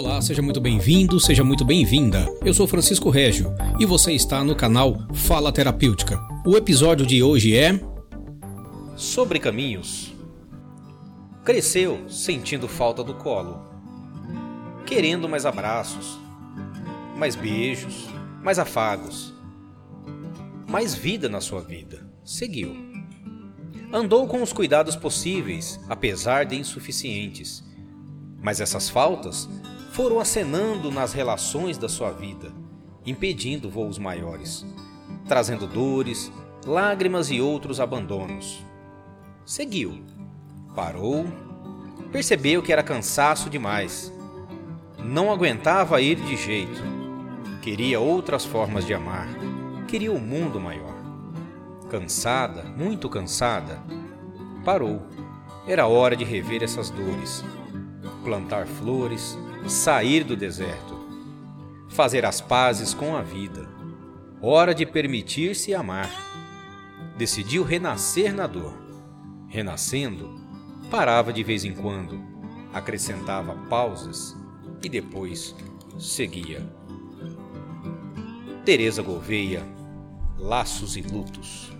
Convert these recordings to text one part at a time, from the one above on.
Olá, seja muito bem-vindo, seja muito bem-vinda. Eu sou Francisco Régio e você está no canal Fala Terapêutica. O episódio de hoje é. Sobre caminhos. Cresceu sentindo falta do colo, querendo mais abraços, mais beijos, mais afagos, mais vida na sua vida. Seguiu. Andou com os cuidados possíveis, apesar de insuficientes. Mas essas faltas foram acenando nas relações da sua vida, impedindo voos maiores, trazendo dores, lágrimas e outros abandonos. Seguiu, parou, percebeu que era cansaço demais. Não aguentava ir de jeito. Queria outras formas de amar. Queria um mundo maior. Cansada, muito cansada, parou. Era hora de rever essas dores, plantar flores, sair do deserto, fazer as pazes com a vida. Hora de permitir-se amar. Decidiu renascer na dor. Renascendo, parava de vez em quando, acrescentava pausas e depois seguia. Teresa Gouveia, Laços e Lutos.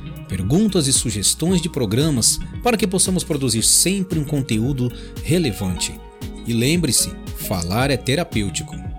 perguntas e sugestões de programas para que possamos produzir sempre um conteúdo relevante. E lembre-se, falar é terapêutico.